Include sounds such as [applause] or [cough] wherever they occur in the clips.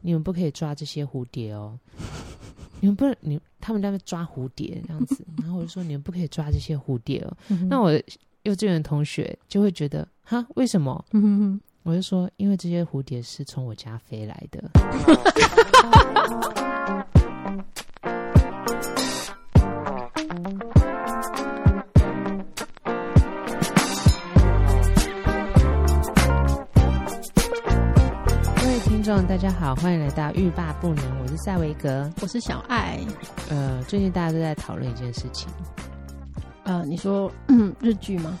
你们不可以抓这些蝴蝶哦，[laughs] 你们不能，你他们在那抓蝴蝶这样子，[laughs] 然后我就说你们不可以抓这些蝴蝶哦。嗯、那我幼稚园同学就会觉得哈，为什么？嗯、哼哼我就说因为这些蝴蝶是从我家飞来的。[laughs] 大家好，欢迎来到欲罢不能。我是赛维格，我是小爱。呃，最近大家都在讨论一件事情。呃，你说嗯，[clears throat] 日剧吗？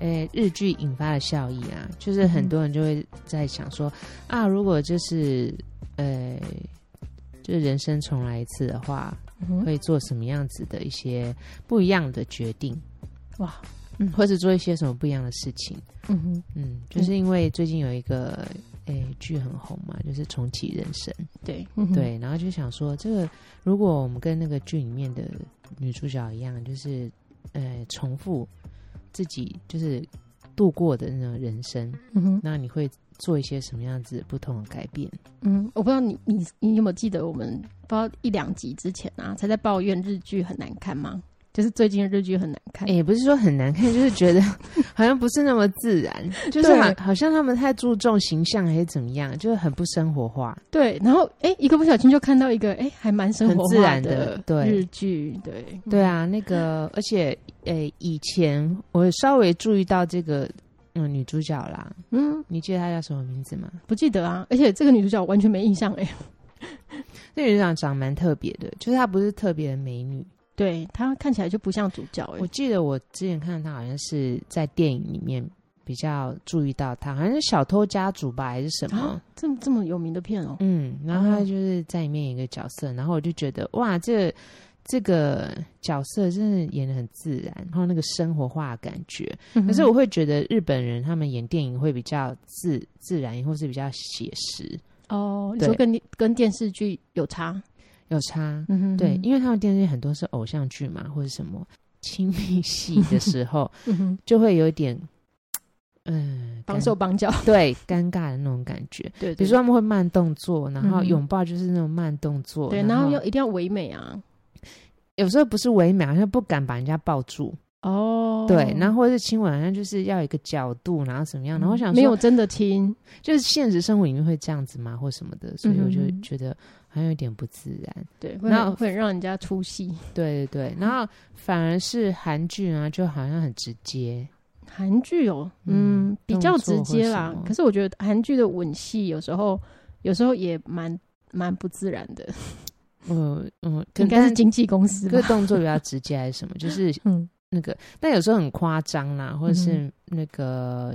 诶，日剧引发的效益啊，就是很多人就会在想说、嗯、啊，如果就是呃，就是人生重来一次的话，嗯、会做什么样子的一些不一样的决定？哇，嗯，或者做一些什么不一样的事情？嗯哼，嗯，就是因为最近有一个。哎，剧很红嘛，就是重启人生。对对，然后就想说，这个如果我们跟那个剧里面的女主角一样，就是呃重复自己就是度过的那种人生，嗯哼，那你会做一些什么样子不同的改变？嗯，我不知道你你你有没有记得我们不知道一两集之前啊，才在抱怨日剧很难看吗？就是最近的日剧很难看，也、欸、不是说很难看，就是觉得 [laughs] 好像不是那么自然，就是好好像他们太注重形象还是怎么样，就是很不生活化。对，然后哎、欸，一个不小心就看到一个哎、欸，还蛮生活化很自然的对日剧，对对啊，那个 [laughs] 而且哎、欸，以前我稍微注意到这个嗯女主角啦，嗯，你记得她叫什么名字吗？不记得啊，而且这个女主角我完全没印象哎、欸，[laughs] 那女主角长蛮特别的，就是她不是特别的美女。对，他看起来就不像主角。我记得我之前看到他好像是在电影里面比较注意到他，好像是小偷家族吧，还是什么？啊、这么这么有名的片哦。嗯，然后他就是在里面演一个角色，然后我就觉得哇，这个、这个角色真的演的很自然，然后那个生活化的感觉。可是我会觉得日本人他们演电影会比较自自然，或是比较写实。哦，你说跟跟电视剧有差？有差，嗯哼，对，因为他们电视剧很多是偶像剧嘛，或者什么亲密戏的时候，[laughs] 就会有一点，嗯，帮手帮脚，对，尴尬的那种感觉。对，比如说他们会慢动作，然后拥抱就是那种慢动作，对，然后要一定要唯美啊。有时候不是唯美，好像不敢把人家抱住哦，对，然后或者是亲吻，好像就是要一个角度，然后什么样，然后我想说没有真的亲，就是现实生活里面会这样子吗，或什么的，所以我就觉得。还有一点不自然，对，然后会让人家出戏，对对对，然后反而是韩剧啊，就好像很直接。韩剧哦，嗯，嗯比较直接啦。可是我觉得韩剧的吻戏有时候，有时候也蛮蛮不自然的。[laughs] 嗯嗯，应该是经纪公司，这个动作比较直接还是什么？就是 [laughs] 嗯，那个，但有时候很夸张啦，或者是那个。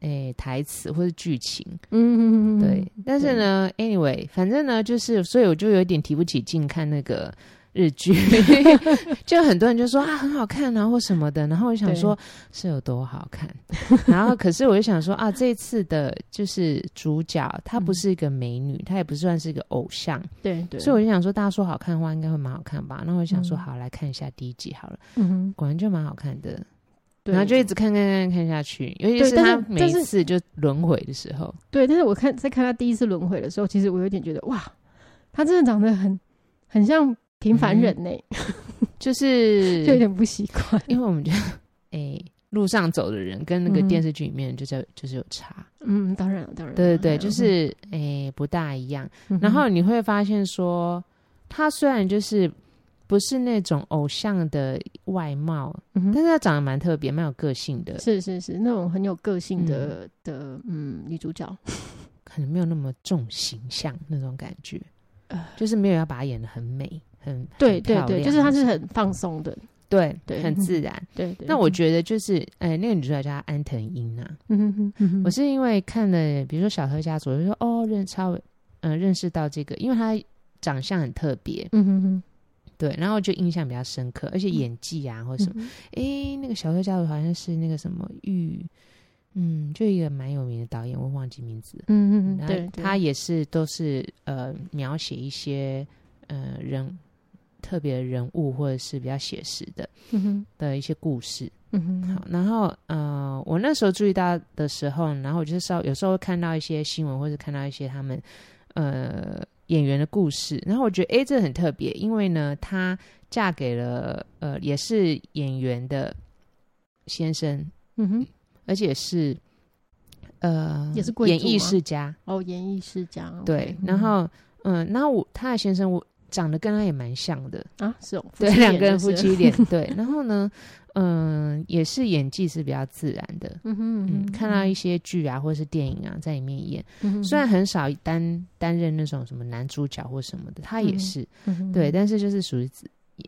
诶、欸，台词或是剧情，嗯，对。但是呢，anyway，反正呢，就是，所以我就有点提不起劲看那个日剧，[laughs] [laughs] 就很多人就说啊，很好看啊，或什么的。然后我就想说，是有多好看？[laughs] 然后，可是我就想说啊，这一次的就是主角，她不是一个美女，她也不算是一个偶像，对对。所以我就想说，大家说好看的话，应该会蛮好看吧？那我就想说，好，来看一下第一集好了。嗯哼，果然就蛮好看的。然后就一直看看看看下去，尤其是他每一次就轮回的时候。对，但是我看在看他第一次轮回的时候，其实我有点觉得哇，他真的长得很很像平凡人呢、欸嗯，就是就有点不习惯，因为我们觉得哎，路上走的人跟那个电视剧里面就是、嗯、就是有差。嗯，当然了，当然，对对对，就是哎、嗯、不大一样。然后你会发现说，他虽然就是。不是那种偶像的外貌，嗯、哼但是她长得蛮特别，蛮有个性的。是是是，那种很有个性的、嗯、的嗯女主角，[laughs] 可能没有那么重形象那种感觉，呃、就是没有要把她演得很美，很对对对，就是她是很放松的，对对，很自然。[laughs] 对，对对。那我觉得就是，哎、欸，那个女主角叫安藤英啊。嗯哼哼，嗯我是因为看了，比如说《小偷家族》，就说哦，认超，嗯、呃，认识到这个，因为她长相很特别。嗯哼哼。对，然后就印象比较深刻，而且演技啊，或者什么，哎、那个小偷家族好像是那个什么玉，嗯，就一个蛮有名的导演，我忘记名字。嗯嗯，对，他也是都是呃描写一些呃人特别的人物，或者是比较写实的，嗯，的一些故事。嗯哼，好，然后呃，我那时候注意到的时候，然后我就稍有时候会看到一些新闻，或者看到一些他们。呃，演员的故事，然后我觉得哎，这很特别，因为呢，她嫁给了呃，也是演员的先生，嗯哼，而且是呃，也是演艺世家。哦，演艺世家，对，然后嗯，那我他的先生我长得跟他也蛮像的啊，是哦，对，两个人夫妻脸，对，然后呢。嗯，也是演技是比较自然的。嗯哼，嗯哼，嗯，看到一些剧啊，或者是电影啊，在里面演，虽然很少担担任那种什么男主角或什么的，他也是，嗯、对，但是就是属于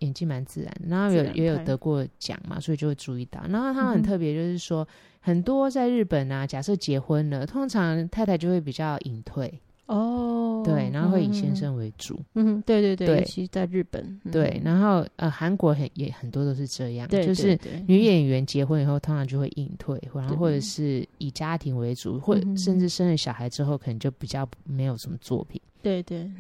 演技蛮自然的。然后有也有得过奖嘛，所以就会注意到。然后他很特别，就是说、嗯、很多在日本啊，假设结婚了，通常太太就会比较隐退。哦，对，然后会以先生为主。嗯，对对对，尤其在日本，对，然后呃，韩国很也很多都是这样，就是女演员结婚以后，通常就会隐退，然后或者是以家庭为主，或甚至生了小孩之后，可能就比较没有什么作品。对对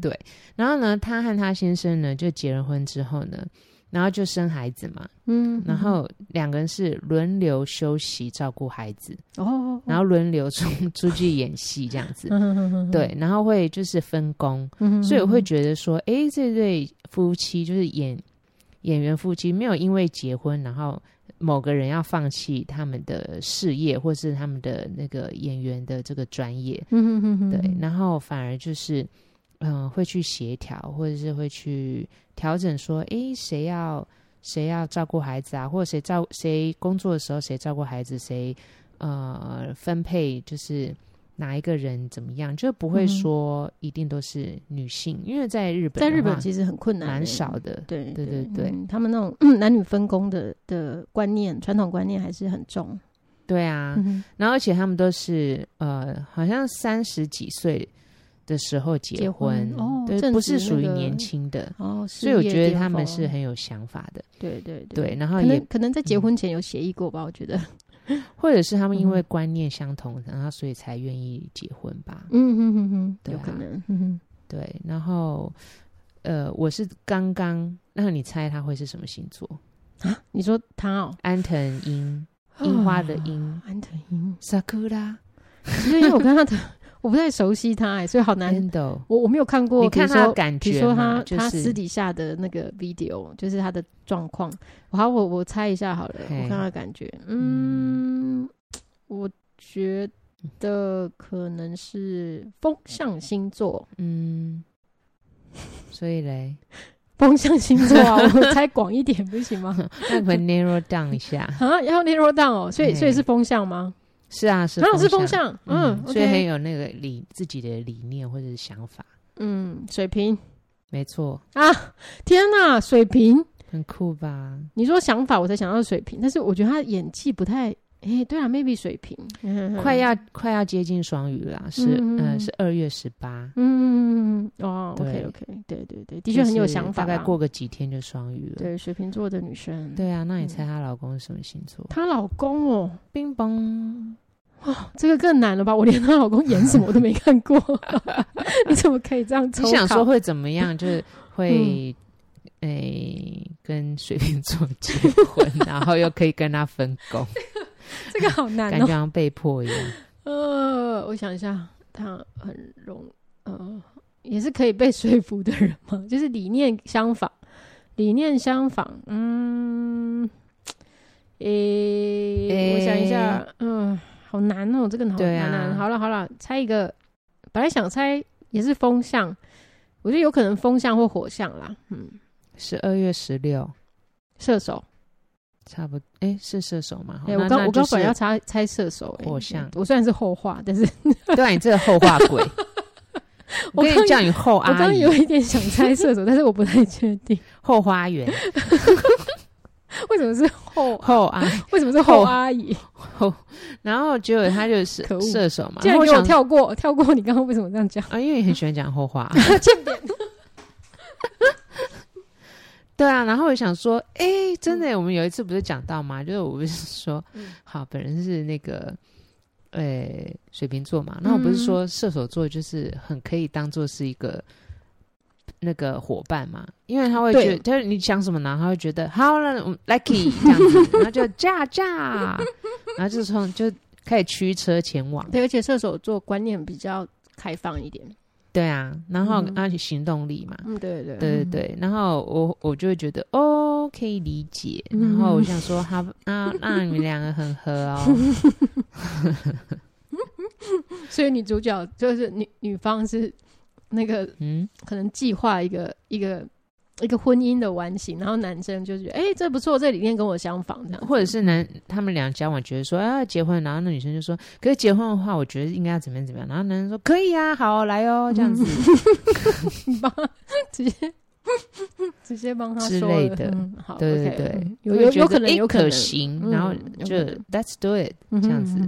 对，然后呢，她和她先生呢就结了婚之后呢。然后就生孩子嘛，嗯，然后两个人是轮流休息照顾孩子，哦，然后轮流出出去演戏这样子，[laughs] 对，然后会就是分工，所以我会觉得说，哎，这对夫妻就是演演员夫妻，没有因为结婚，然后某个人要放弃他们的事业或是他们的那个演员的这个专业，对，然后反而就是。嗯，会去协调，或者是会去调整，说，诶，谁要谁要照顾孩子啊，或者谁照谁工作的时候谁照顾孩子，谁呃分配就是哪一个人怎么样，就不会说一定都是女性，嗯、因为在日本，在日本其实很困难，蛮少的，对对对对、嗯，他们那种、嗯、男女分工的的观念，传统观念还是很重，对啊，嗯、然后而且他们都是呃，好像三十几岁。的时候结婚，结婚哦，对，不是属于年轻的。哦，所以我觉得他们是很有想法的，对对对，对，然后也可能，在结婚前有协议过吧，嗯、我觉得，[laughs] 或者是他们因为观念相同，然后所以才愿意结婚吧，嗯哼哼哼，对啊、有可能，对，然后呃，我是刚刚，那你猜他会是什么星座？啊？你说他哦，安藤樱，樱花的樱，安藤樱，Sakura，因为我跟他的。我不太熟悉他所以好难。我我没有看过，你看他的感觉，比如说他、就是、他私底下的那个 video，就是他的状况。好，我我猜一下好了，我看他的感觉。嗯，嗯我觉得可能是风象星座。嗯，所以嘞，[laughs] 风象星座啊，[laughs] 我猜广一点不行吗？[laughs] 那我们 narrow down 一下啊，要 narrow down 哦。所以所以是风象吗？是啊，是，是风向，嗯，所以很有那个理自己的理念或者是想法，嗯，水瓶，没错。啊，天哪，水瓶很酷吧？你说想法，我才想到水瓶，但是我觉得他演技不太，哎，对啊，maybe 水瓶，快要快要接近双鱼了，是，嗯，是二月十八，嗯，哦，OK OK，对对对，的确很有想法，大概过个几天就双鱼了，对，水瓶座的女生，对啊，那你猜她老公是什么星座？她老公哦，冰崩。哦，这个更难了吧？我连她老公演什么我都没看过，[laughs] [laughs] 你怎么可以这样抽？你想说会怎么样？[laughs] 就是会诶、嗯。欸、跟水瓶座结婚，然后又可以跟他分工，[laughs] 这个好难、哦，感觉像被迫一样。[laughs] 呃，我想一下，他很容呃，也是可以被说服的人嘛，就是理念相仿，理念相仿。嗯，诶、欸，欸、我想一下，嗯。好难哦，这个好难好了好了，猜一个，本来想猜也是风象，我觉得有可能风象或火象啦。嗯，十二月十六，射手，差不多。哎，是射手吗？哎，我刚我刚本来要猜猜射手，火象。我虽然是后话，但是 [laughs] 对啊，你这个后话鬼，[laughs] 我跟你叫你后阿姨。我刚有一点想猜射手，但是我不太确定。[laughs] 后花园。为什么是后后阿？为什么是后阿姨？后，然后结果他就是射手嘛。竟然给我跳过，跳过你刚刚为什么这样讲啊？因为你很喜欢讲后话。欠扁。对啊，然后我想说，哎，真的，我们有一次不是讲到吗？就是我不是说，好，本人是那个，诶，水瓶座嘛。那我不是说射手座就是很可以当做是一个。那个伙伴嘛，因为他会觉得，他对你讲什么呢？他会觉得好了，lucky 这样子，然后就 [laughs] 驾驾，然后就从就开始驱车前往。对，而且射手座观念比较开放一点。对啊，然后而且行动力嘛，嗯，对对。对对对，然后我我就会觉得哦，可以理解，然后我想说，好，[laughs] 啊那你们两个很合哦，[laughs] 所以女主角就是女女方是那个嗯，可能计划一个一个。一个婚姻的完形，然后男生就觉得，哎、欸，这不错，这理念跟我相仿，这样。或者是男他们俩交往，觉得说，啊，结婚，然后那女生就说，可是结婚的话，我觉得应该要怎么样怎么样，然后男生说，可以啊，好，来哦，这样子，[laughs] 直接直接帮他之类的，嗯、好，对对对，嗯、有有有可能有可能。行，嗯、然后就 Let's do it，这样子，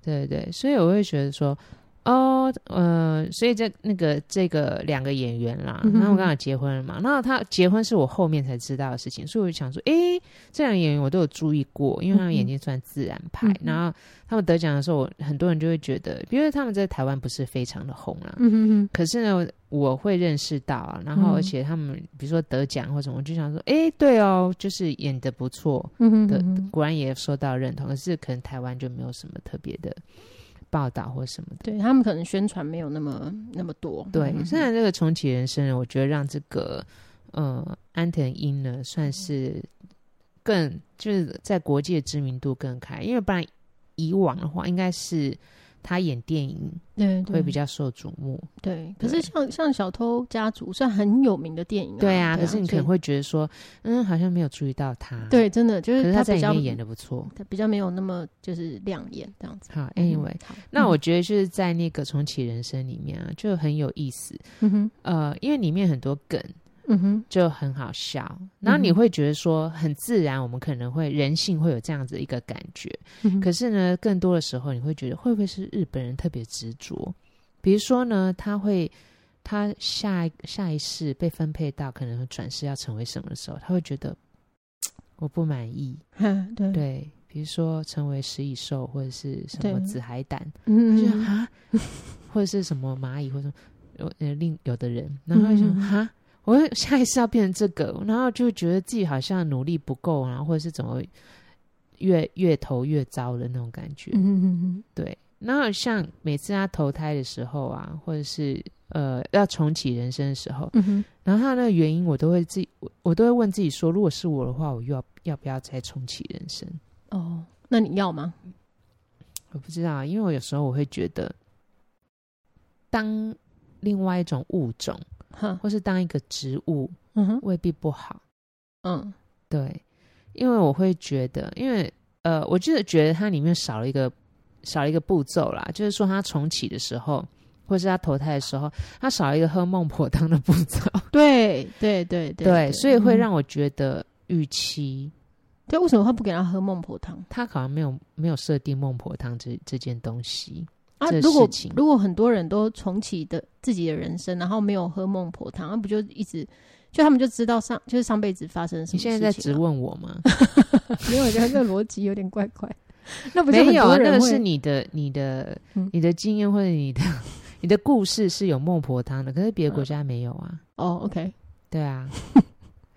对对，所以我会觉得说。哦，呃，所以这那个这个两个演员啦，然后我刚好结婚了嘛，然后他结婚是我后面才知道的事情，所以我就想说，诶，这两个演员我都有注意过，因为他们眼睛算自然派，嗯、然后他们得奖的时候，我很多人就会觉得，因为他们在台湾不是非常的红啦，嗯哼哼，可是呢，我会认识到啊，然后而且他们比如说得奖或什么，我就想说，诶，对哦，就是演的不错，嗯哼哼的，果然也受到认同，可是可能台湾就没有什么特别的。报道或什么的，对他们可能宣传没有那么那么多。对，虽然这个重启人生，我觉得让这个呃安藤英呢，算是更就是在国际的知名度更开，因为不然以往的话，应该是。他演电影，对，会比较受瞩目。对，可是像像小偷家族算很有名的电影，对啊。可是你可能会觉得说，嗯，好像没有注意到他。对，真的就是他在里面演的不错，他比较没有那么就是亮眼这样子。好，Anyway，那我觉得就是在那个重启人生里面啊，就很有意思。嗯哼，呃，因为里面很多梗。嗯哼，就很好笑，然后你会觉得说很自然，我们可能会人性会有这样子一个感觉。嗯，可是呢，更多的时候你会觉得会不会是日本人特别执着？比如说呢，他会他下一下一世被分配到可能转世要成为什么的时候，他会觉得 [tsk] 我不满意。[laughs] 对。对，比如说成为食蚁兽或者是什么紫海胆，嗯，他就啊，[laughs] 或者是什么蚂蚁，或者有呃另有的人，然后他就说哈。我下一次要变成这个，[laughs] 然后就觉得自己好像努力不够，然后或者是怎么越越投越糟的那种感觉。嗯嗯嗯，对。然后像每次他投胎的时候啊，或者是呃要重启人生的时候，嗯哼，然后他那个原因我都会自己，我我都会问自己说，如果是我的话，我又要要不要再重启人生？哦，那你要吗？我不知道，因为我有时候我会觉得，当另外一种物种。或是当一个植物，嗯哼，未必不好，嗯，对，因为我会觉得，因为呃，我就是觉得它里面少了一个少了一个步骤啦，就是说它重启的时候，或是它投胎的时候，它少了一个喝孟婆汤的步骤，对对对 [laughs] 对，对，所以会让我觉得预期，对，为什么他不给他喝孟婆汤？他好像没有没有设定孟婆汤这这件东西。啊，如果如果很多人都重启的自己的人生，然后没有喝孟婆汤，那不就一直就他们就知道上就是上辈子发生什么事情？你现在在质问我吗？没有，我觉得这个逻辑有点怪怪。[laughs] 那不是没有啊？那个是你的、你的、你的经验或者你的、[laughs] 你的故事是有孟婆汤的，可是别的国家没有啊。哦，OK，对啊，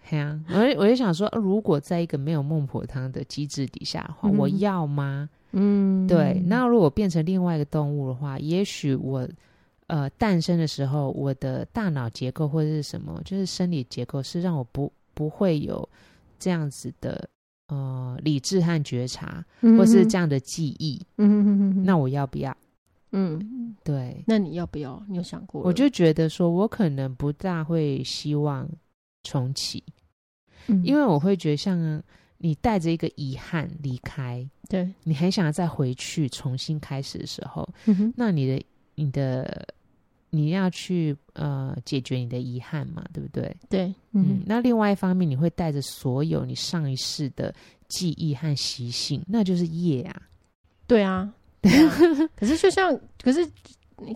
对啊。我我就想说，如果在一个没有孟婆汤的机制底下的话，我要吗？嗯，对。那如果变成另外一个动物的话，也许我呃诞生的时候，我的大脑结构或者是什么，就是生理结构是让我不不会有这样子的呃理智和觉察，嗯、或是这样的记忆。嗯哼哼哼，那我要不要？嗯，对。那你要不要？你有想过？我就觉得说，我可能不大会希望重启，嗯、因为我会觉得像。你带着一个遗憾离开，对，你很想要再回去重新开始的时候，那你的你的你要去呃解决你的遗憾嘛，对不对？对，嗯，嗯，那另外一方面，你会带着所有你上一世的记忆和习性，那就是业啊。对啊，对啊。可是就像，可是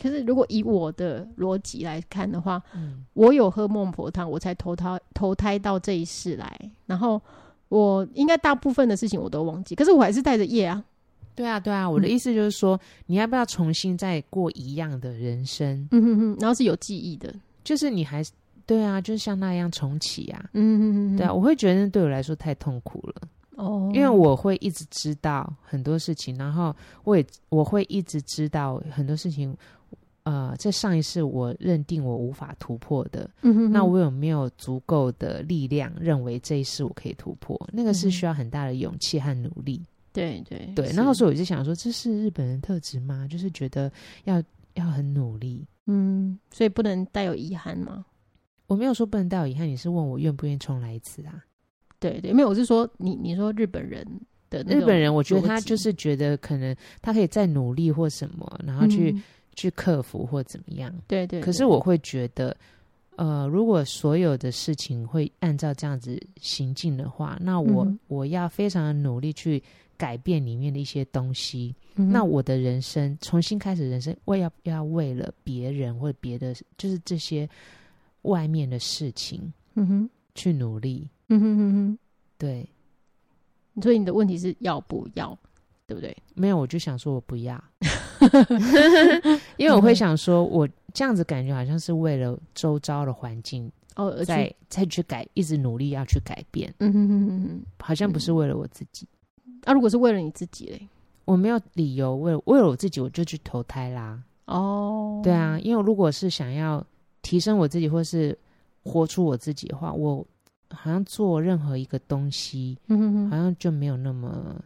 可是如果以我的逻辑来看的话，嗯，我有喝孟婆汤，我才投胎投胎到这一世来，然后。我应该大部分的事情我都忘记，可是我还是带着业啊。对啊，对啊，我的意思就是说，嗯、你要不要重新再过一样的人生？嗯哼哼，然后是有记忆的，就是你还是对啊，就是像那样重启啊。嗯哼哼，对啊，我会觉得对我来说太痛苦了。哦，因为我会一直知道很多事情，然后我也我会一直知道很多事情。呃，在上一世我认定我无法突破的，嗯哼哼，那我有没有足够的力量认为这一世我可以突破？那个是需要很大的勇气和努力。对对对，然后所以我就想说，这是日本人特质吗？就是觉得要要很努力，嗯，所以不能带有遗憾吗？我没有说不能带有遗憾，你是问我愿不愿意重来一次啊？对对，没有，我是说你你说日本人的日本人，我觉得他就是觉得可能他可以再努力或什么，然后去。嗯去克服或怎么样？对，对对。可是我会觉得，呃，如果所有的事情会按照这样子行进的话，那我、嗯、我要非常的努力去改变里面的一些东西。嗯、那我的人生重新开始，人生我要要为了别人或者别的，就是这些外面的事情，嗯哼，去努力。嗯哼哼哼，对。所以你的问题是要不要，对不对？没有，我就想说我不要。[laughs] 因为我会想说，我这样子感觉好像是为了周遭的环境哦，再再去改，一直努力要去改变。嗯哼哼哼，好像不是为了我自己。那、嗯啊、如果是为了你自己嘞？我没有理由为了为了我自己，我就去投胎啦。哦，对啊，因为如果是想要提升我自己，或是活出我自己的话，我好像做任何一个东西，嗯哼哼，好像就没有那么。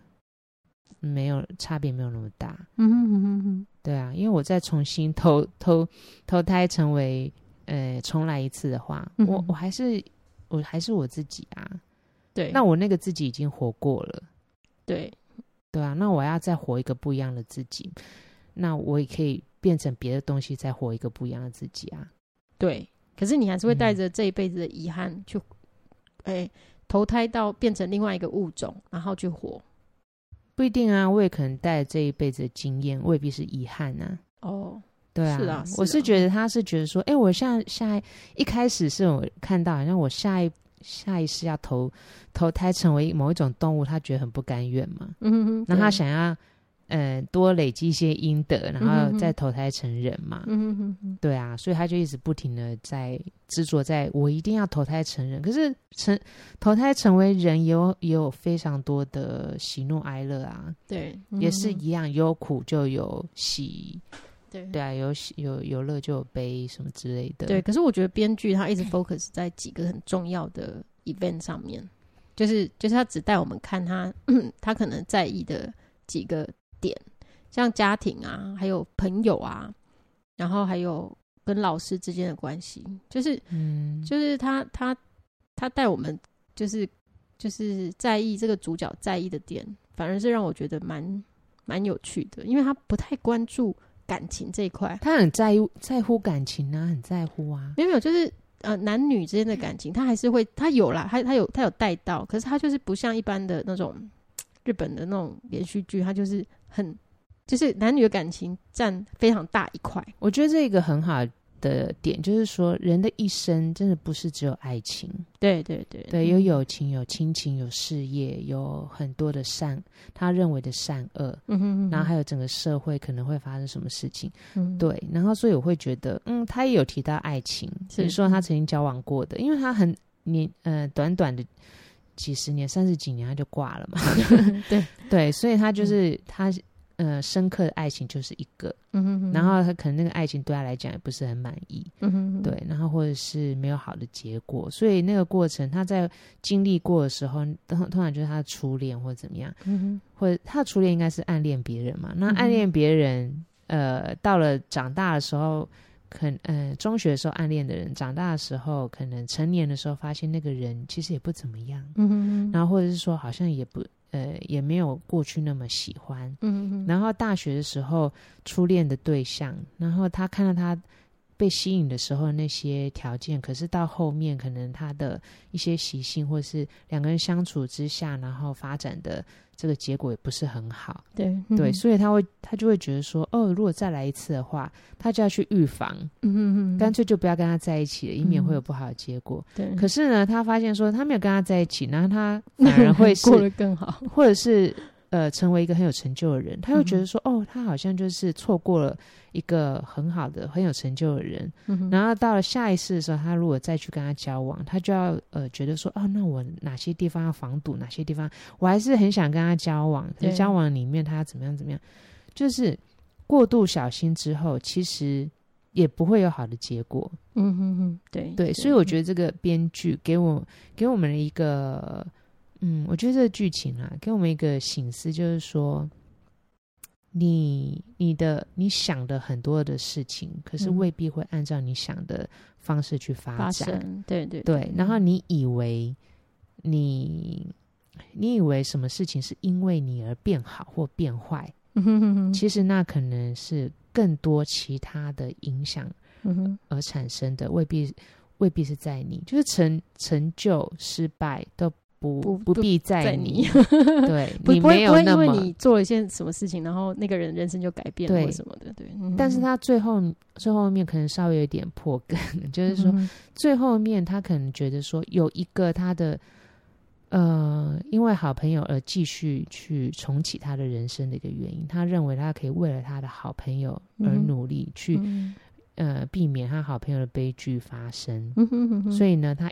没有差别，没有那么大。嗯哼哼哼哼，对啊，因为我再重新投投投胎成为呃重来一次的话，嗯、我我还是我还是我自己啊。对，那我那个自己已经活过了。对，对啊，那我要再活一个不一样的自己，那我也可以变成别的东西，再活一个不一样的自己啊。对，可是你还是会带着这一辈子的遗憾、嗯、去，哎，投胎到变成另外一个物种，然后去活。不一定啊，我也可能带这一辈子的经验，未必是遗憾啊。哦，对啊，是啊，是啊，我是觉得他是觉得说，哎、欸，我下下一，一开始是我看到，好像我下一下一世要投投胎成为某一种动物，他觉得很不甘愿嘛。嗯哼哼，那他想要。呃，多累积一些阴德，然后再投胎成人嘛。嗯哼哼，对啊，所以他就一直不停的在执着，在我一定要投胎成人。可是成投胎成为人，也有也有非常多的喜怒哀乐啊。对，嗯、也是一样，有苦就有喜。对对啊，有喜有有乐就有悲，什么之类的。对，可是我觉得编剧他一直 focus 在几个很重要的 event 上面，就是就是他只带我们看他 [clears throat] 他可能在意的几个。点像家庭啊，还有朋友啊，然后还有跟老师之间的关系，就是，嗯，就是他他他带我们，就是就是在意这个主角在意的点，反而是让我觉得蛮蛮有趣的，因为他不太关注感情这一块，他很在意在乎感情啊，很在乎啊，没有没有，就是呃男女之间的感情，他还是会他有啦，他他有他有带到，可是他就是不像一般的那种日本的那种连续剧，它就是。很，就是男女的感情占非常大一块。我觉得这个很好的点就是说，人的一生真的不是只有爱情，对对对对，有友情、有亲情、有事业，有很多的善，他认为的善恶，嗯哼嗯哼，然后还有整个社会可能会发生什么事情，嗯，对，然后所以我会觉得，嗯，他也有提到爱情，比如说他曾经交往过的，因为他很年呃短短的。几十年、三十几年他就挂了嘛？[laughs] 对。[laughs] 对，所以他就是、嗯、他呃，深刻的爱情就是一个，嗯、哼哼。然后他可能那个爱情对他来讲也不是很满意，嗯、哼哼。对，然后或者是没有好的结果，所以那个过程他在经历过的时候，通通常就是他的初恋或者怎么样，嗯、哼。或者他的初恋应该是暗恋别人嘛？那暗恋别人，嗯、呃，到了长大的时候。可嗯呃，中学的时候暗恋的人，长大的时候，可能成年的时候，发现那个人其实也不怎么样。嗯哼哼。然后或者是说，好像也不呃，也没有过去那么喜欢。嗯哼。然后大学的时候，初恋的对象，然后他看到他被吸引的时候那些条件，可是到后面可能他的一些习性，或是两个人相处之下，然后发展的。这个结果也不是很好，对、嗯、对，所以他会他就会觉得说，哦，如果再来一次的话，他就要去预防，干脆就不要跟他在一起了，以免会有不好的结果。对、嗯，可是呢，他发现说他没有跟他在一起，然后他反而会是 [laughs] 过得更好，或者是。呃，成为一个很有成就的人，他又觉得说，嗯、哦，他好像就是错过了一个很好的、很有成就的人。嗯、然后到了下一世的时候，他如果再去跟他交往，他就要呃觉得说，哦，那我哪些地方要防堵，哪些地方我还是很想跟他交往。在交往里面，他要怎么样怎么样，就是过度小心之后，其实也不会有好的结果。嗯哼哼，对对，所以我觉得这个编剧给我给我们一个，嗯，我觉得这个剧情啊，给我们一个醒思，就是说，你你的你想的很多的事情，可是未必会按照你想的方式去发展。嗯、对对对，然后你以为你你以为什么事情是因为你而变好或变坏？嗯哼哼哼，其实那可能是。更多其他的影响而产生的，未必未必是在你，就是成成就失败都不不，不必在你，[laughs] 对，你没有那么，因为你做了一些什么事情，然后那个人人生就改变了或什么的，对。对，但是他最后最后面可能稍微有点破梗，[laughs] 就是说最后面他可能觉得说有一个他的。呃，因为好朋友而继续去重启他的人生的一个原因，他认为他可以为了他的好朋友而努力，去、嗯、呃避免他好朋友的悲剧发生。所以呢，他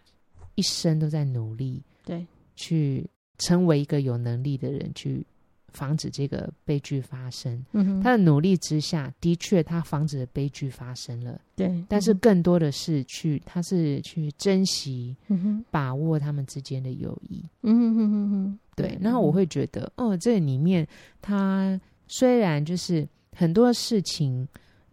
一生都在努力，对，去成为一个有能力的人，去。防止这个悲剧发生，嗯哼，他的努力之下，的确他防止了悲剧发生了，对。但是更多的是去，他是去珍惜、嗯哼，把握他们之间的友谊，嗯哼哼哼哼，对。然后我会觉得，哦，这里面他虽然就是很多事情，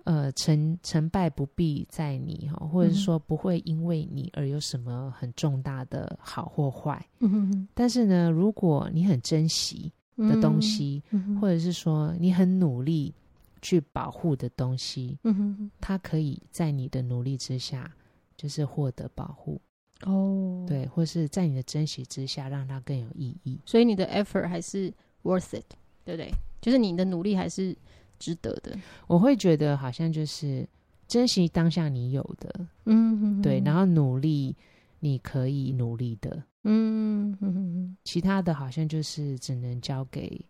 呃，成成败不必在你哈，或者说不会因为你而有什么很重大的好或坏，嗯哼哼。但是呢，如果你很珍惜。的东西，嗯、或者是说你很努力去保护的东西，嗯，它可以在你的努力之下，就是获得保护哦，对，或是在你的珍惜之下，让它更有意义。所以你的 effort 还是 worth it，对不对？就是你的努力还是值得的。我会觉得好像就是珍惜当下你有的，嗯，对，然后努力你可以努力的。嗯哼哼，其他的好像就是只能交给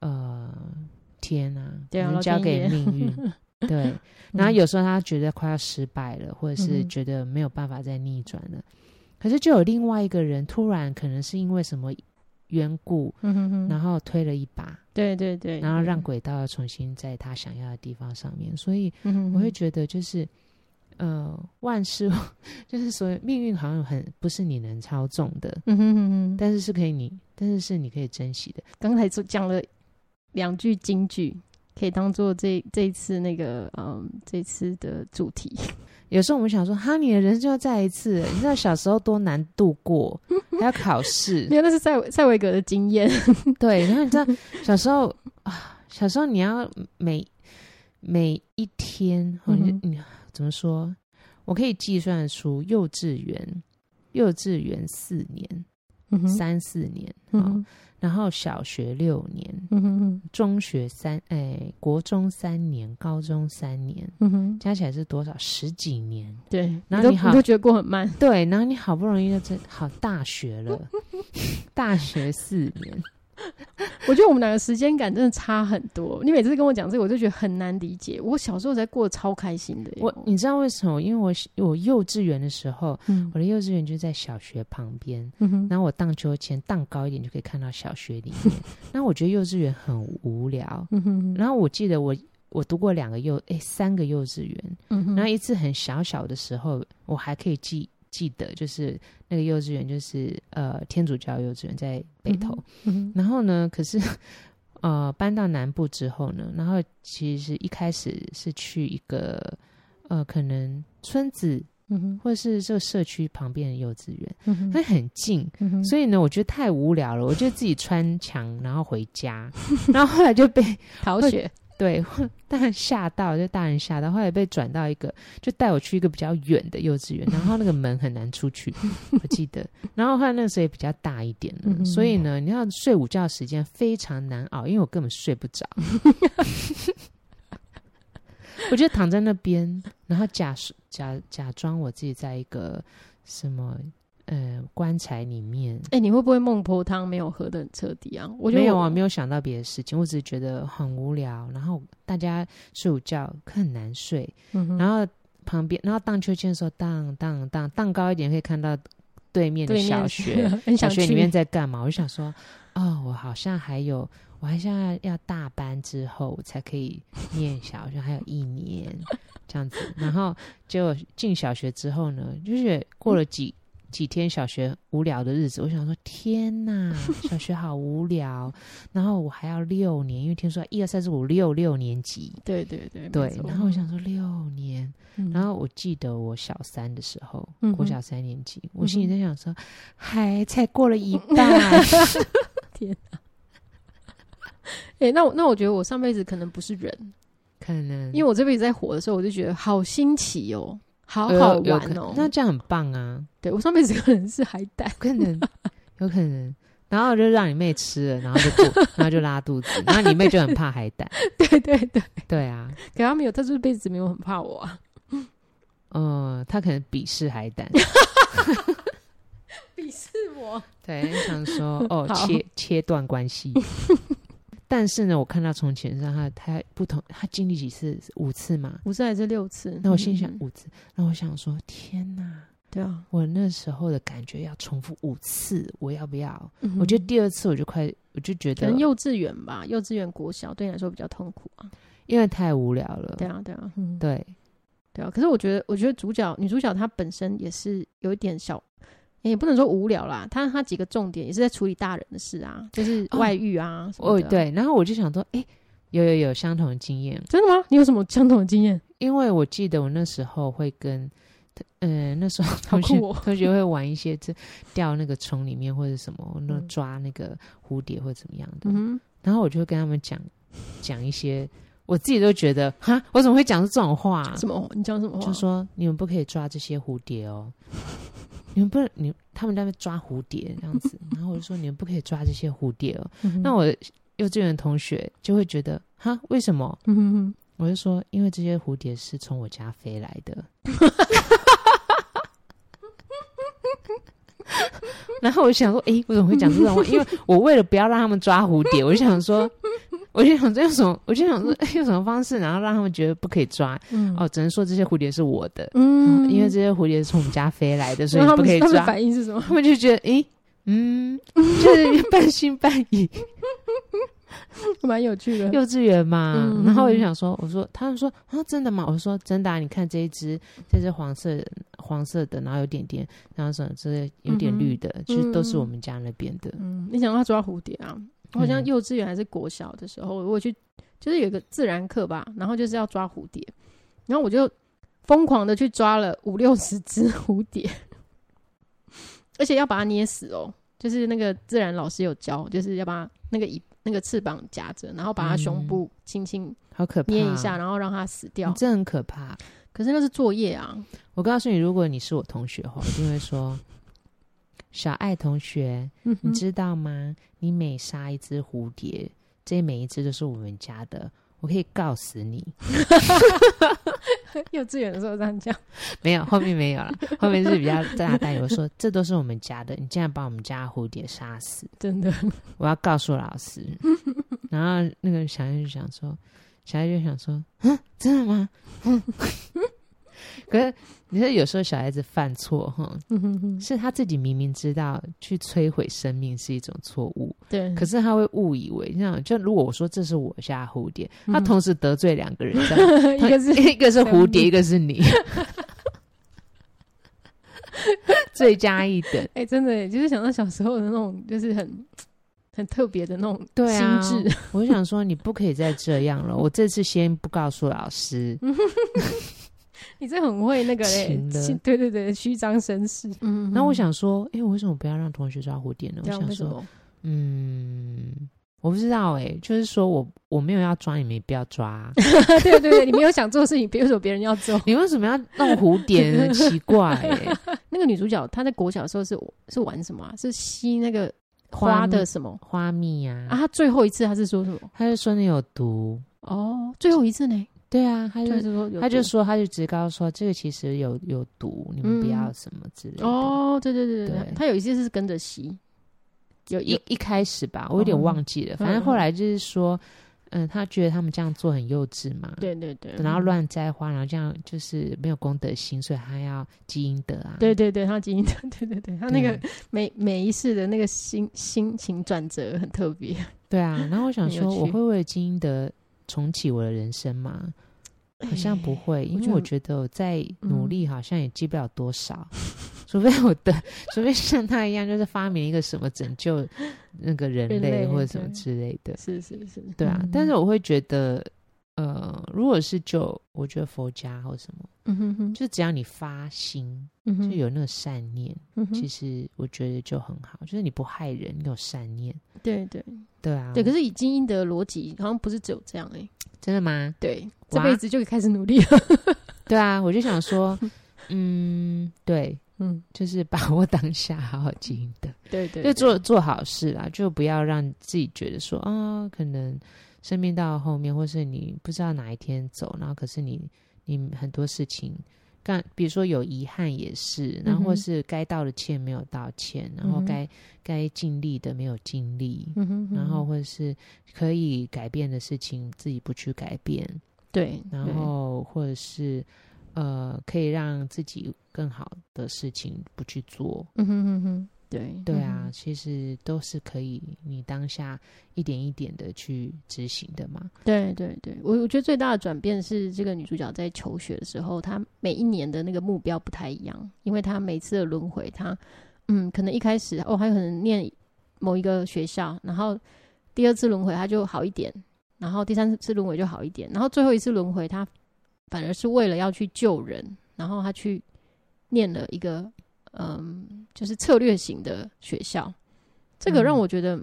呃天啊，只能交给命运。[laughs] 对，然后有时候他觉得快要失败了，或者是觉得没有办法再逆转了，可是就有另外一个人突然可能是因为什么缘故，然后推了一把，对对对，然后让轨道重新在他想要的地方上面，所以我会觉得就是。呃，万事 [laughs] 就是说，命运好像很不是你能操纵的，嗯哼哼哼，但是是可以你，但是是你可以珍惜的。刚才就讲了两句金句，可以当做这这一次那个嗯，这次的主题。有时候我们想说，哈，你的人生就要再一次，[laughs] 你知道小时候多难度过，还 [laughs] 要考试，[laughs] 因为那是赛赛维格的经验。对，然后你知道小时候啊，小时候你要每每一天，嗯、你你。怎么说？我可以计算出幼稚园，幼稚园四年，嗯、三四年，嗯，然后小学六年，嗯，中学三，哎，国中三年，高中三年，嗯，加起来是多少？十几年。对，然后你好，你都觉得过很慢。对，然后你好不容易就这好大学了，[laughs] 大学四年。[laughs] 我觉得我们两个时间感真的差很多。你每次跟我讲这个，我就觉得很难理解。我小时候才过得超开心的。我你知道为什么？因为我我幼稚园的时候，嗯、我的幼稚园就在小学旁边，嗯，然后我荡秋千荡高一点就可以看到小学里面。[laughs] 那我觉得幼稚园很无聊。嗯、然后我记得我我读过两个幼哎三个幼稚园，嗯，然后一次很小小的时候，我还可以记。记得就是那个幼稚园，就是呃天主教幼稚园在北投，嗯，然后呢，可是 [laughs] 呃搬到南部之后呢，然后其实一开始是去一个呃可能村子，嗯，或者是这个社区旁边的幼稚园，嗯，它很近，嗯，所以呢，我觉得太无聊了，我就自己穿墙然后回家，[laughs] 然后后来就被 [laughs] 逃学。对，[laughs] 大人吓到，就大人吓到，后来被转到一个，就带我去一个比较远的幼稚园，然后那个门很难出去，我记得。然后后来那个时候也比较大一点了，嗯、所以呢，你要睡午觉时间非常难熬，因为我根本睡不着。[laughs] 我就躺在那边，然后假假假装我自己在一个什么。呃，棺材里面，哎、欸，你会不会孟婆汤没有喝的很彻底啊？没有啊，没有想到别的事情，我只是觉得很无聊。然后大家睡午觉可很难睡，嗯、然后旁边，然后荡秋千的时候荡荡荡荡高一点，可以看到对面的小学，[laughs] 小学里面在干嘛？我就想说，哦，我好像还有，我还像要大班之后才可以念小学，还有一年。这样子。然后就进小学之后呢，就是过了几。嗯几天小学无聊的日子，我想说天哪，[laughs] 小学好无聊。然后我还要六年，因为听说一二三四五六六年级。对对对对。然后我想说六年，嗯、然后我记得我小三的时候，嗯、国小三年级，我心里在想说，还、嗯、才过了一半。[laughs] 天哪！哎、欸，那我那我觉得我上辈子可能不是人，可能因为我这辈子在火的时候，我就觉得好新奇哦。好好玩哦，那这样很棒啊！对，我上辈子可能是海胆，可能 [laughs] 有可能，然后就让你妹吃了，然后就肚，[laughs] 然后就拉肚子，然后你妹就很怕海胆。[laughs] 对对对对啊！可他没有，他这辈子没有很怕我啊。嗯，他可能鄙视海胆，鄙视我。对，想说哦，切切断关系。但是呢，我看到从前上他他不同，他经历几次？五次嘛？五次还是六次？那我心想五次，那、嗯、我想说天哪！对啊，我那时候的感觉要重复五次，我要不要？嗯、我觉得第二次我就快，我就觉得可能幼稚园吧，幼稚园国小对你来说比较痛苦啊，因为太无聊了。对啊，对啊，嗯、对对啊。可是我觉得，我觉得主角女主角她本身也是有一点小。也不能说无聊啦，他他几个重点也是在处理大人的事啊，就是外遇啊。哦，哦，对，然后我就想说，哎、欸，有有有相同的经验，真的吗？你有什么相同的经验？因为我记得我那时候会跟，嗯、呃，那时候同学、哦、同学会玩一些，这掉那个虫里面或者什么，那抓那个蝴蝶或者怎么样的。嗯，然后我就会跟他们讲讲一些，我自己都觉得，哈，我怎么会讲出这种话、啊？什么？你讲什么话？就说你们不可以抓这些蝴蝶哦。你们不能，你他们在那抓蝴蝶这样子，[laughs] 然后我就说你们不可以抓这些蝴蝶哦。那我幼稚园同学就会觉得，哈，为什么？我就说，因为这些蝴蝶是从我家飞来的。[laughs] 然后我就想说，诶，我怎么会讲这种话？因为我为了不要让他们抓蝴蝶，我就想说。我就想这用什么，我就想说用什么方式，然后让他们觉得不可以抓。嗯、哦，只能说这些蝴蝶是我的，嗯，嗯，因为这些蝴蝶是从我们家飞来的，所以不可以抓。他们反应是什么？他们就觉得，诶，嗯，就是半信半疑，[laughs] 蛮有趣的。幼稚园嘛，嗯、然后我就想说，我说，他们说啊，真的吗？我说真的啊，你看这一只，这只黄色黄色的，然后有点点，然后什么这个有点绿的，其实、嗯、都是我们家那边的。嗯，你想要抓蝴蝶啊？我好像幼稚园还是国小的时候，我去就是有一个自然课吧，然后就是要抓蝴蝶，然后我就疯狂的去抓了五六十只蝴蝶，[laughs] 而且要把它捏死哦，就是那个自然老师有教，就是要把那个尾那个翅膀夹着，然后把它胸部轻轻好可怕捏一下，然后让它死掉，这很可怕。可是那是作业啊！我告诉你，如果你是我同学的话，我一定会说。小爱同学，你知道吗？你每杀一只蝴蝶，这每一只都是我们家的，我可以告死你。[laughs] 幼稚园的时候这样讲，没有，后面没有了，后面是比较大胆。我说 [laughs] 这都是我们家的，你竟然把我们家蝴蝶杀死，真的，我要告诉老师。[laughs] 然后那个小爱就想说，小爱就想说，嗯，真的吗？[laughs] 可是你说有时候小孩子犯错哈，是他自己明明知道去摧毁生命是一种错误，对，可是他会误以为这样。就如果我说这是我家蝴蝶，他同时得罪两个人，[laughs] 一个是 [laughs] 一个是蝴蝶，一个是你，罪加一等。哎，真的，就是想到小时候的那种，就是很很特别的那种心智。我就想说，你不可以再这样了。我这次先不告诉老师。[laughs] 你这很会那个嘞，对对对，虚张声势。嗯，那我想说，哎、欸，我为什么不要让同学抓蝴蝶呢？我想说，嗯，我不知道哎、欸，就是说我我没有要抓，你们也不要抓。[laughs] 对对对，你没有想做的事情，比如说别人要做，[laughs] 你为什么要弄蝴蝶？很奇怪哎、欸。那个女主角她在国小的时候是是玩什么、啊？是吸那个花的什么花蜜呀？啊，她最后一次她是说什么？她是说你有毒哦。最后一次呢？对啊，他就说，他就说，他就直告说，这个其实有有毒，你们不要什么之类的。哦，对对对对，他有一些是跟着吸，有一一开始吧，我有点忘记了，反正后来就是说，嗯，他觉得他们这样做很幼稚嘛，对对对，然后乱摘花，然后这样就是没有公德心，所以他要积阴德啊。对对对，他积阴德，[laughs] 对对对，他那个每每一世的那个心心情转折很特别。对啊，然后我想说，我会为了积阴德。重启我的人生吗？好像不会，因为我觉得我在努力，好像也积不了多少，嗯、[laughs] 除非我的，[laughs] 除非像他一样，就是发明一个什么拯救那个人类或者什么之类的。是是是，对啊。嗯、但是我会觉得，呃，如果是就我觉得佛家或什么，嗯哼哼，就只要你发心，就有那个善念，嗯、其实我觉得就很好。就是你不害人，你有善念，对对对啊，对。可是以经营的逻辑，好像不是只有这样哎、欸。真的吗？对，这辈子就可以开始努力了。对啊，我就想说，[laughs] 嗯，对，嗯，就是把握当下，好好经营的。对，对对，就做做好事啦，就不要让自己觉得说啊、哦，可能生命到后面，或是你不知道哪一天走，然后可是你你很多事情。但比如说有遗憾也是，然后或是该道的歉没有道歉，嗯、然后该该尽力的没有尽力，然后或者是可以改变的事情自己不去改变，对，然后或者是呃可以让自己更好的事情不去做，嗯哼哼哼。对对啊，嗯、其实都是可以，你当下一点一点的去执行的嘛。对对对，我我觉得最大的转变是这个女主角在求学的时候，她每一年的那个目标不太一样，因为她每次的轮回，她嗯，可能一开始哦，还有可能念某一个学校，然后第二次轮回她就好一点，然后第三次轮回就好一点，然后最后一次轮回她反而是为了要去救人，然后她去念了一个。嗯，就是策略型的学校，这个让我觉得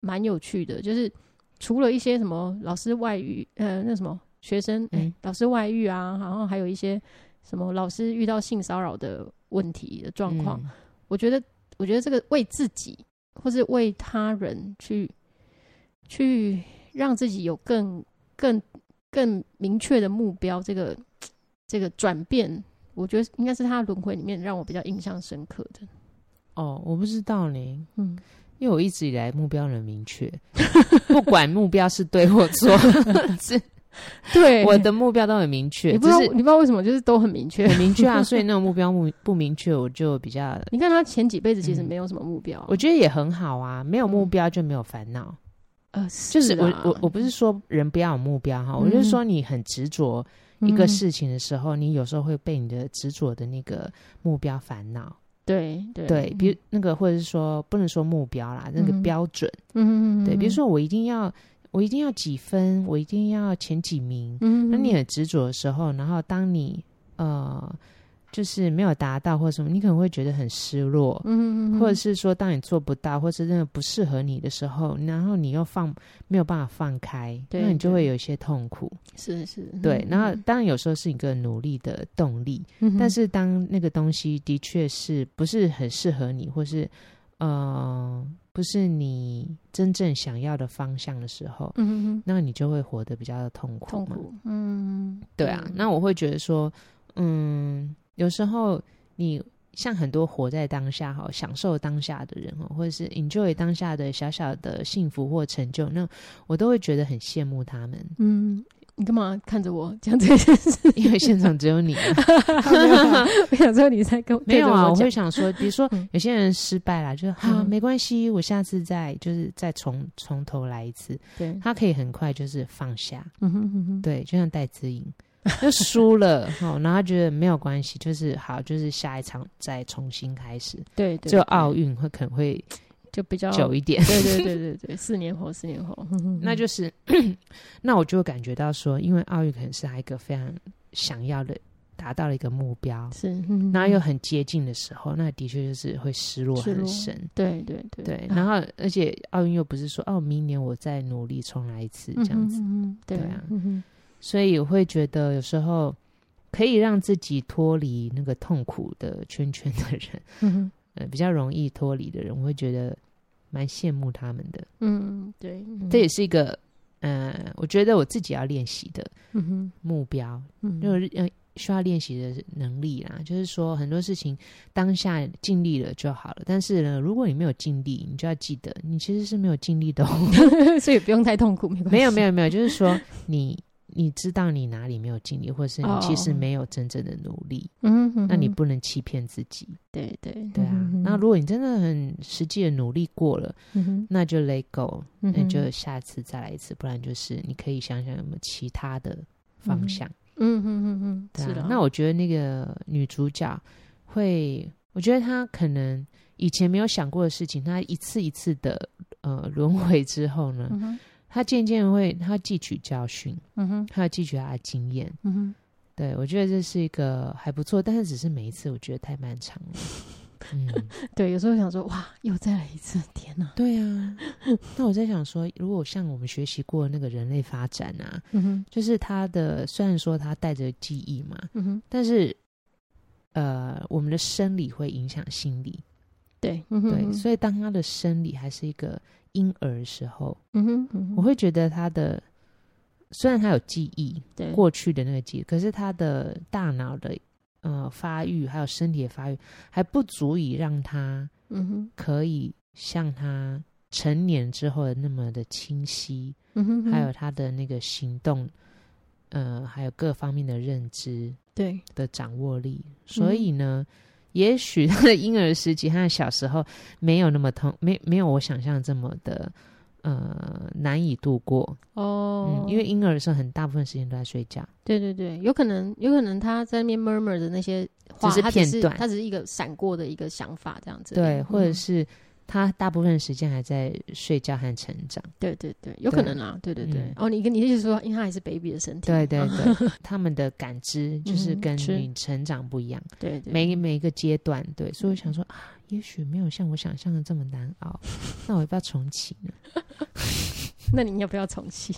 蛮有趣的。嗯、就是除了一些什么老师外遇，呃，那什么学生，哎、欸，老师外遇啊，然后还有一些什么老师遇到性骚扰的问题的状况，嗯、我觉得，我觉得这个为自己或是为他人去去让自己有更更更明确的目标，这个这个转变。我觉得应该是他轮回里面让我比较印象深刻的。哦，我不知道呢。嗯，因为我一直以来目标很明确，不管目标是对或错，[laughs] 是，[laughs] 对，我的目标都很明确。你不知道，你不知道为什么，就是都很明确，很明确啊。[laughs] 所以那种目标不不明确，我就比较。你看他前几辈子其实没有什么目标，我觉得也很好啊。没有目标就没有烦恼。呃，就是我我我不是说人不要有目标哈，我就是说你很执着。一个事情的时候，你有时候会被你的执着的那个目标烦恼。对对对，比如那个，或者是说不能说目标啦，那个标准。嗯嗯嗯。对，比如说我一定要，我一定要几分，我一定要前几名。嗯。那你很执着的时候，然后当你呃。就是没有达到或什么，你可能会觉得很失落，嗯，或者是说，当你做不到，或是真的不适合你的时候，然后你又放没有办法放开，对那你就会有一些痛苦。是是，对。然后当然有时候是一个努力的动力，嗯、但是当那个东西的确是不是很适合你，或是呃不是你真正想要的方向的时候，嗯哼，那你就会活得比较的痛苦。痛苦，嗯，对啊。那我会觉得说，嗯。有时候，你像很多活在当下哈，享受当下的人哈，或者是 enjoy 当下的小小的幸福或成就，那我都会觉得很羡慕他们。嗯，你干嘛看着我讲这件事？[laughs] 因为现场只有你。[laughs] 我想说你在跟我 [laughs] 没有啊？我会想说，比如说有些人失败了，就好没关系，我下次再就是再从从头来一次。对，他可以很快就是放下。嗯哼嗯哼，对，就像戴姿颖。[laughs] 就输了，哦，然后他觉得没有关系，就是好，就是下一场再重新开始。对，对，对，就奥运会可能会就比较久一点。对对对对对，四年后，四年后，[laughs] 那就是，[laughs] 那我就会感觉到说，因为奥运可能是他一个非常想要的，达到了一个目标，是，然后又很接近的时候，那的确就是会失落很深。对对对对，然后而且奥运又不是说哦，明年我再努力重来一次这样子，对啊。所以我会觉得，有时候可以让自己脱离那个痛苦的圈圈的人，嗯，[laughs] 呃，比较容易脱离的人，我会觉得蛮羡慕他们的。嗯，对，嗯、这也是一个，呃，我觉得我自己要练习的目标，嗯，就是呃需要练习的能力啦。就是说很多事情当下尽力了就好了，但是呢，如果你没有尽力，你就要记得，你其实是没有尽力的，[laughs] 所以不用太痛苦，没关系。没有，没有，没有，就是说你。你知道你哪里没有尽力，或是你其实没有真正的努力，嗯、oh. 那你不能欺骗自己。对对对啊！那如果你真的很实际的努力过了，嗯、哼那就 let go，那就下次再来一次，不然就是你可以想想有没有其他的方向。嗯哼哼哼，对啊。是的。那我觉得那个女主角会，我觉得她可能以前没有想过的事情，她一次一次的呃轮回之后呢，嗯、她渐渐会，他汲取教训，嗯哼，他要汲取他的经验，嗯哼。对，我觉得这是一个还不错，但是只是每一次我觉得太漫长了。[laughs] 嗯，对，有时候想说哇，又再来一次，天哪！对啊，那我在想说，如果像我们学习过那个人类发展啊，嗯哼，就是他的虽然说他带着记忆嘛，嗯哼，但是呃，我们的生理会影响心理，对，嗯哼。所以当他的生理还是一个婴儿的时候，嗯哼，嗯哼，我会觉得他的虽然他有记忆，对，过去的那个记忆，可是他的大脑的。呃，发育还有身体的发育还不足以让他，嗯哼，可以像他成年之后的那么的清晰，嗯哼，还有他的那个行动，呃，还有各方面的认知，对。的掌握力。所以呢，也许他的婴儿时期，他的小时候没有那么痛，没没有我想象这么的。呃，难以度过哦、嗯，因为婴儿的时候很大部分时间都在睡觉。对对对，有可能，有可能他在那边 murmur 的那些话，只是片段，他只是一个闪过的一个想法，这样子。对，或者是他大部分时间还在睡觉和成长。对对对，有可能啊。对对对。嗯、哦，你跟你意思说，因为他还是 baby 的身体。对对对，[laughs] 他们的感知就是跟你成长不一样。对对，每每一个阶段，对，所以我想说啊。也许没有像我想象的这么难熬，[laughs] 那我要不要重启呢？[laughs] 那你要不要重启？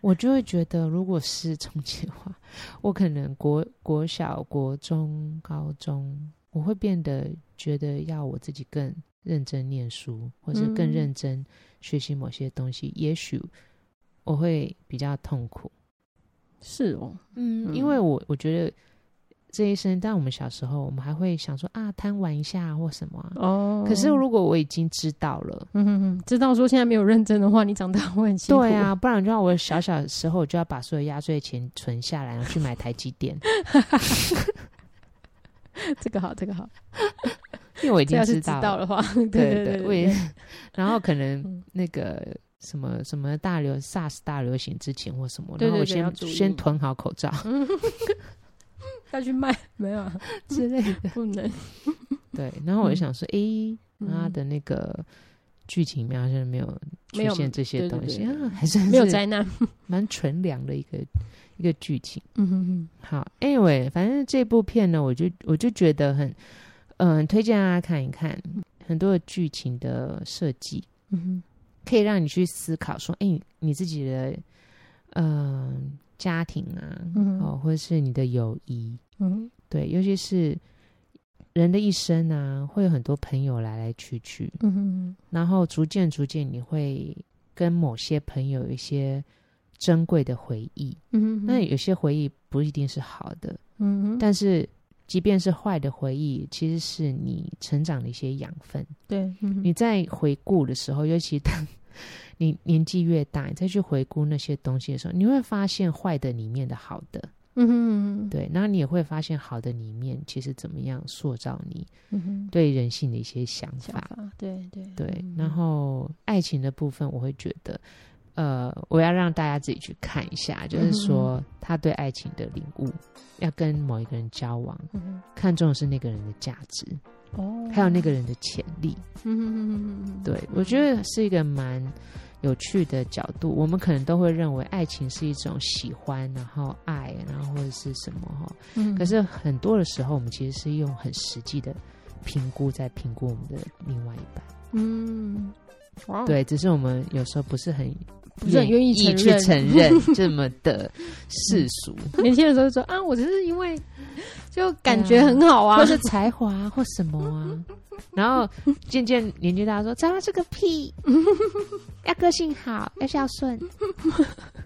我就会觉得，如果是重启的话，我可能国国小、国中、高中，我会变得觉得要我自己更认真念书，或者更认真学习某些东西。嗯、也许我会比较痛苦。是哦，嗯，因为我我觉得。这一生，但我们小时候，我们还会想说啊，贪玩一下或什么、啊、哦。可是如果我已经知道了，嗯哼哼，知道说现在没有认真的话，你长大会很辛苦。对啊，不然就让我小小的时候我就要把所有压岁钱存下来，然后去买台积电。[laughs] 这个好，这个好，因为我已经知道了。[laughs] 对对对，我也。然后可能那个什么什么大流 SARS 大流行之前或什么，然后我先先囤好口罩。[laughs] 要去卖没有啊 [laughs] 之类的，不能。对，然后我就想说，哎，他的那个剧情里面好像没有出现这些东西啊，还是没有灾难，蛮纯良的一个一个剧情。嗯哼哼。好，Anyway，反正这部片呢，我就我就觉得很，嗯，很推荐大家看一看，很多的剧情的设计，嗯哼，可以让你去思考说，哎，你自己的，嗯。家庭啊，嗯、哦，或者是你的友谊，嗯，对，尤其是人的一生啊，会有很多朋友来来去去，嗯哼，然后逐渐逐渐，你会跟某些朋友有一些珍贵的回忆，嗯哼，那有些回忆不一定是好的，嗯哼，但是即便是坏的回忆，其实是你成长的一些养分，对，嗯、你在回顾的时候，尤其当。你年纪越大，你再去回顾那些东西的时候，你会发现坏的里面的好的，嗯哼，对，然后你也会发现好的里面其实怎么样塑造你，对人性的一些想法，嗯、想法对对对，然后爱情的部分，我会觉得，呃，我要让大家自己去看一下，就是说他对爱情的领悟，要跟某一个人交往，看重的是那个人的价值。哦，还有那个人的潜力，嗯对，我觉得是一个蛮有趣的角度。我们可能都会认为爱情是一种喜欢，然后爱，然后或者是什么哈。嗯，可是很多的时候，我们其实是用很实际的评估在评估我们的另外一半。嗯，哇，对，只是我们有时候不是很。不是很愿意去承认 [laughs] 这么的世俗。年轻的时候就说啊，我只是因为就感觉很好啊，或是才华或什么啊。[laughs] 然后渐渐年纪大说，才华是个屁，[laughs] 要个性好，要孝顺，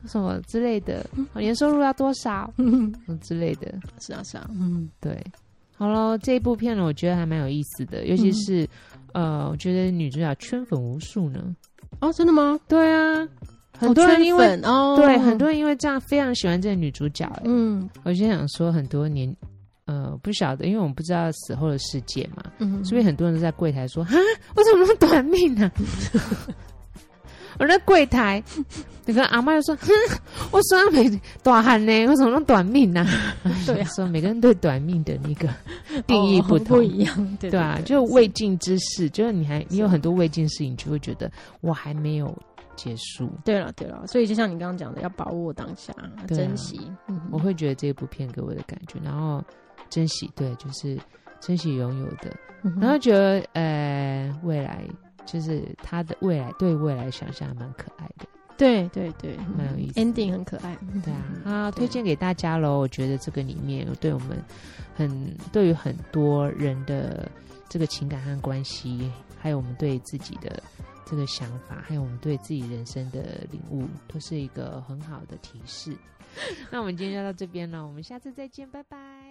什么之类的，年收入要多少，之类的。是啊，是啊，嗯，对。好了，这一部片呢，我觉得还蛮有意思的，尤其是呃，我觉得女主角圈粉无数呢。哦，真的吗？对啊。很多人因为哦，对，很多人因为这样非常喜欢这个女主角。嗯，我就想说，很多年呃不晓得，因为我们不知道死后的世界嘛，嗯，所以很多人都在柜台说：“哈，我怎么那么短命呢？” [laughs] 我在柜台，那个阿妈就说：“哼，我虽然没短汉呢，为什么那么短命呢、啊？”对、啊，说每个人对短命的那个定义不同，哦、不一样，对，对，对，对啊，就未尽之事，就是你还你有很多未尽事情，你就会觉得我还没有结束。对了，对了，所以就像你刚刚讲的，要把握当下，啊、珍惜。嗯、我会觉得这部片给我的感觉，然后珍惜，对，就是珍惜拥有的，嗯、然后觉得呃未来。就是他的未来，对未来想象还蛮可爱的，对对对，蛮有意思，ending 很可爱，对啊，啊，推荐给大家喽。我觉得这个里面对我们很，对于很多人的这个情感和关系，还有我们对自己的这个想法，还有我们对自己人生的领悟，都是一个很好的提示。[laughs] 那我们今天就到这边了，我们下次再见，拜拜。